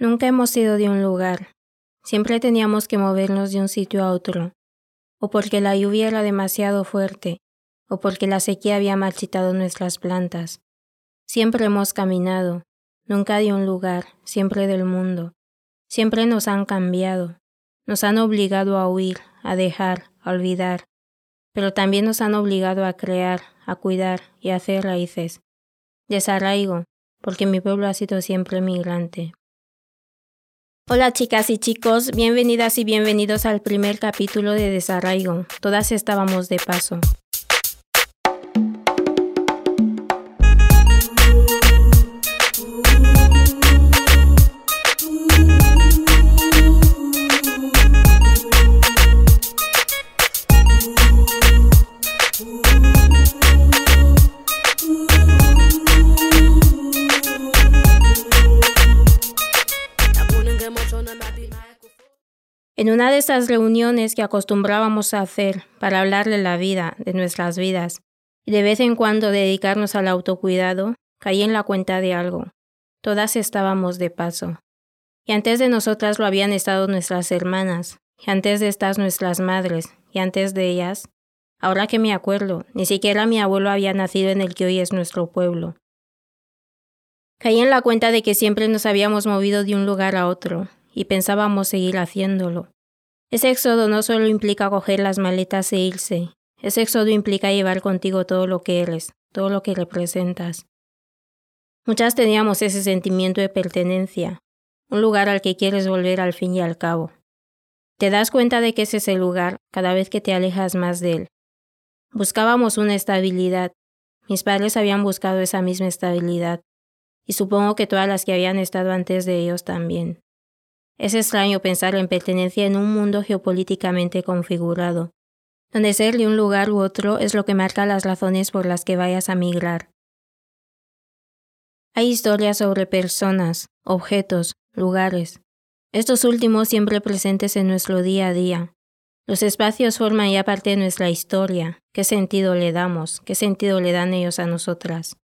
Nunca hemos ido de un lugar. Siempre teníamos que movernos de un sitio a otro. O porque la lluvia era demasiado fuerte, o porque la sequía había marchitado nuestras plantas. Siempre hemos caminado, nunca de un lugar, siempre del mundo. Siempre nos han cambiado, nos han obligado a huir, a dejar, a olvidar, pero también nos han obligado a crear, a cuidar y a hacer raíces. Desarraigo, porque mi pueblo ha sido siempre migrante. Hola chicas y chicos, bienvenidas y bienvenidos al primer capítulo de Desarraigo. Todas estábamos de paso. En una de esas reuniones que acostumbrábamos a hacer para hablar de la vida, de nuestras vidas, y de vez en cuando dedicarnos al autocuidado, caí en la cuenta de algo. Todas estábamos de paso. Y antes de nosotras lo habían estado nuestras hermanas, y antes de estas nuestras madres, y antes de ellas, ahora que me acuerdo, ni siquiera mi abuelo había nacido en el que hoy es nuestro pueblo. Caí en la cuenta de que siempre nos habíamos movido de un lugar a otro, y pensábamos seguir haciéndolo. Ese éxodo no solo implica coger las maletas e irse, ese éxodo implica llevar contigo todo lo que eres, todo lo que representas. Muchas teníamos ese sentimiento de pertenencia, un lugar al que quieres volver al fin y al cabo. Te das cuenta de que ese es el lugar cada vez que te alejas más de él. Buscábamos una estabilidad. Mis padres habían buscado esa misma estabilidad, y supongo que todas las que habían estado antes de ellos también. Es extraño pensar en pertenencia en un mundo geopolíticamente configurado, donde ser de un lugar u otro es lo que marca las razones por las que vayas a migrar. Hay historias sobre personas, objetos, lugares, estos últimos siempre presentes en nuestro día a día. Los espacios forman ya parte de nuestra historia. ¿Qué sentido le damos? ¿Qué sentido le dan ellos a nosotras?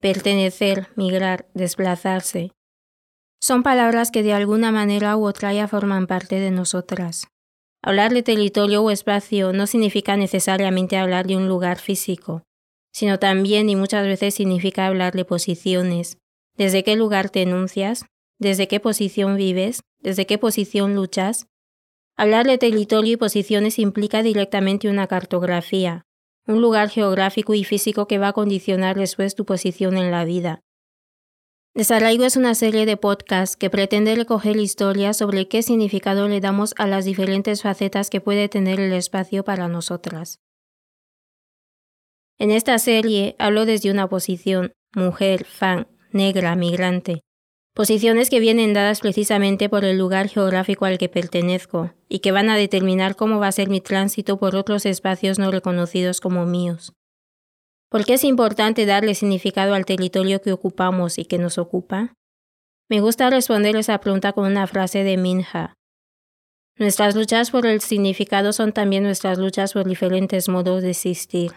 Pertenecer, migrar, desplazarse, son palabras que de alguna manera u otra ya forman parte de nosotras. Hablar de territorio o espacio no significa necesariamente hablar de un lugar físico, sino también y muchas veces significa hablar de posiciones. ¿Desde qué lugar te enuncias? ¿Desde qué posición vives? ¿Desde qué posición luchas? Hablar de territorio y posiciones implica directamente una cartografía, un lugar geográfico y físico que va a condicionar después tu posición en la vida. Desarraigo es una serie de podcasts que pretende recoger historias sobre qué significado le damos a las diferentes facetas que puede tener el espacio para nosotras. En esta serie hablo desde una posición mujer, fan, negra, migrante, posiciones que vienen dadas precisamente por el lugar geográfico al que pertenezco y que van a determinar cómo va a ser mi tránsito por otros espacios no reconocidos como míos. ¿Por qué es importante darle significado al territorio que ocupamos y que nos ocupa? Me gusta responder esa pregunta con una frase de Minha. Nuestras luchas por el significado son también nuestras luchas por diferentes modos de existir.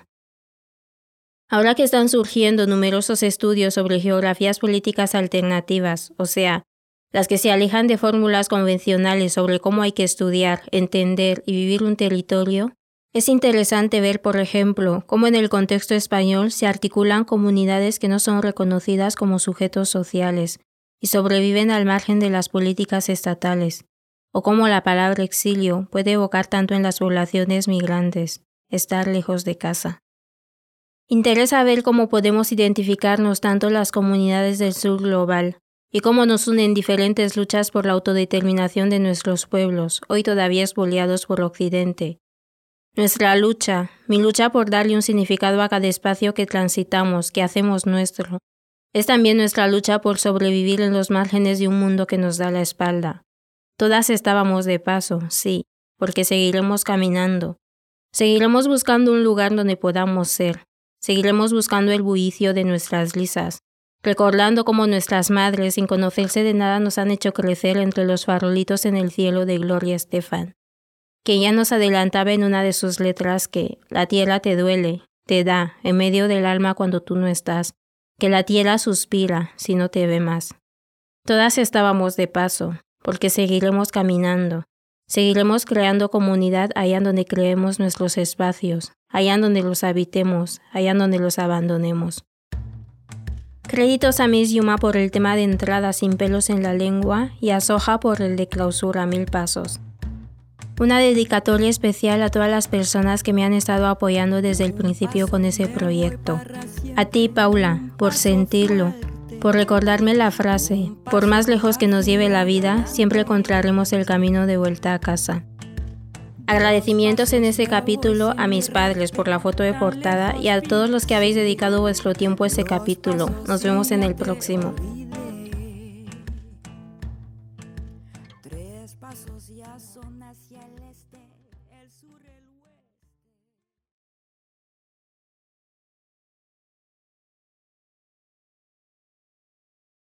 Ahora que están surgiendo numerosos estudios sobre geografías políticas alternativas, o sea, las que se alejan de fórmulas convencionales sobre cómo hay que estudiar, entender y vivir un territorio, es interesante ver, por ejemplo, cómo en el contexto español se articulan comunidades que no son reconocidas como sujetos sociales y sobreviven al margen de las políticas estatales, o cómo la palabra exilio puede evocar tanto en las poblaciones migrantes, estar lejos de casa. Interesa ver cómo podemos identificarnos tanto las comunidades del sur global y cómo nos unen diferentes luchas por la autodeterminación de nuestros pueblos, hoy todavía espoliados por Occidente, nuestra lucha, mi lucha por darle un significado a cada espacio que transitamos, que hacemos nuestro, es también nuestra lucha por sobrevivir en los márgenes de un mundo que nos da la espalda. Todas estábamos de paso, sí, porque seguiremos caminando. Seguiremos buscando un lugar donde podamos ser. Seguiremos buscando el bullicio de nuestras lisas, recordando cómo nuestras madres, sin conocerse de nada, nos han hecho crecer entre los farolitos en el cielo de Gloria Estefan que ella nos adelantaba en una de sus letras que la tierra te duele, te da, en medio del alma cuando tú no estás, que la tierra suspira si no te ve más. Todas estábamos de paso, porque seguiremos caminando. Seguiremos creando comunidad allá donde creemos nuestros espacios, allá donde los habitemos, allá donde los abandonemos. Créditos a Miss Yuma por el tema de entrada sin pelos en la lengua y a Soja por el de clausura mil pasos. Una dedicatoria especial a todas las personas que me han estado apoyando desde el principio con ese proyecto. A ti, Paula, por sentirlo, por recordarme la frase, por más lejos que nos lleve la vida, siempre encontraremos el camino de vuelta a casa. Agradecimientos en este capítulo a mis padres por la foto de portada y a todos los que habéis dedicado vuestro tiempo a este capítulo. Nos vemos en el próximo. corazón hacia el este, el sur. El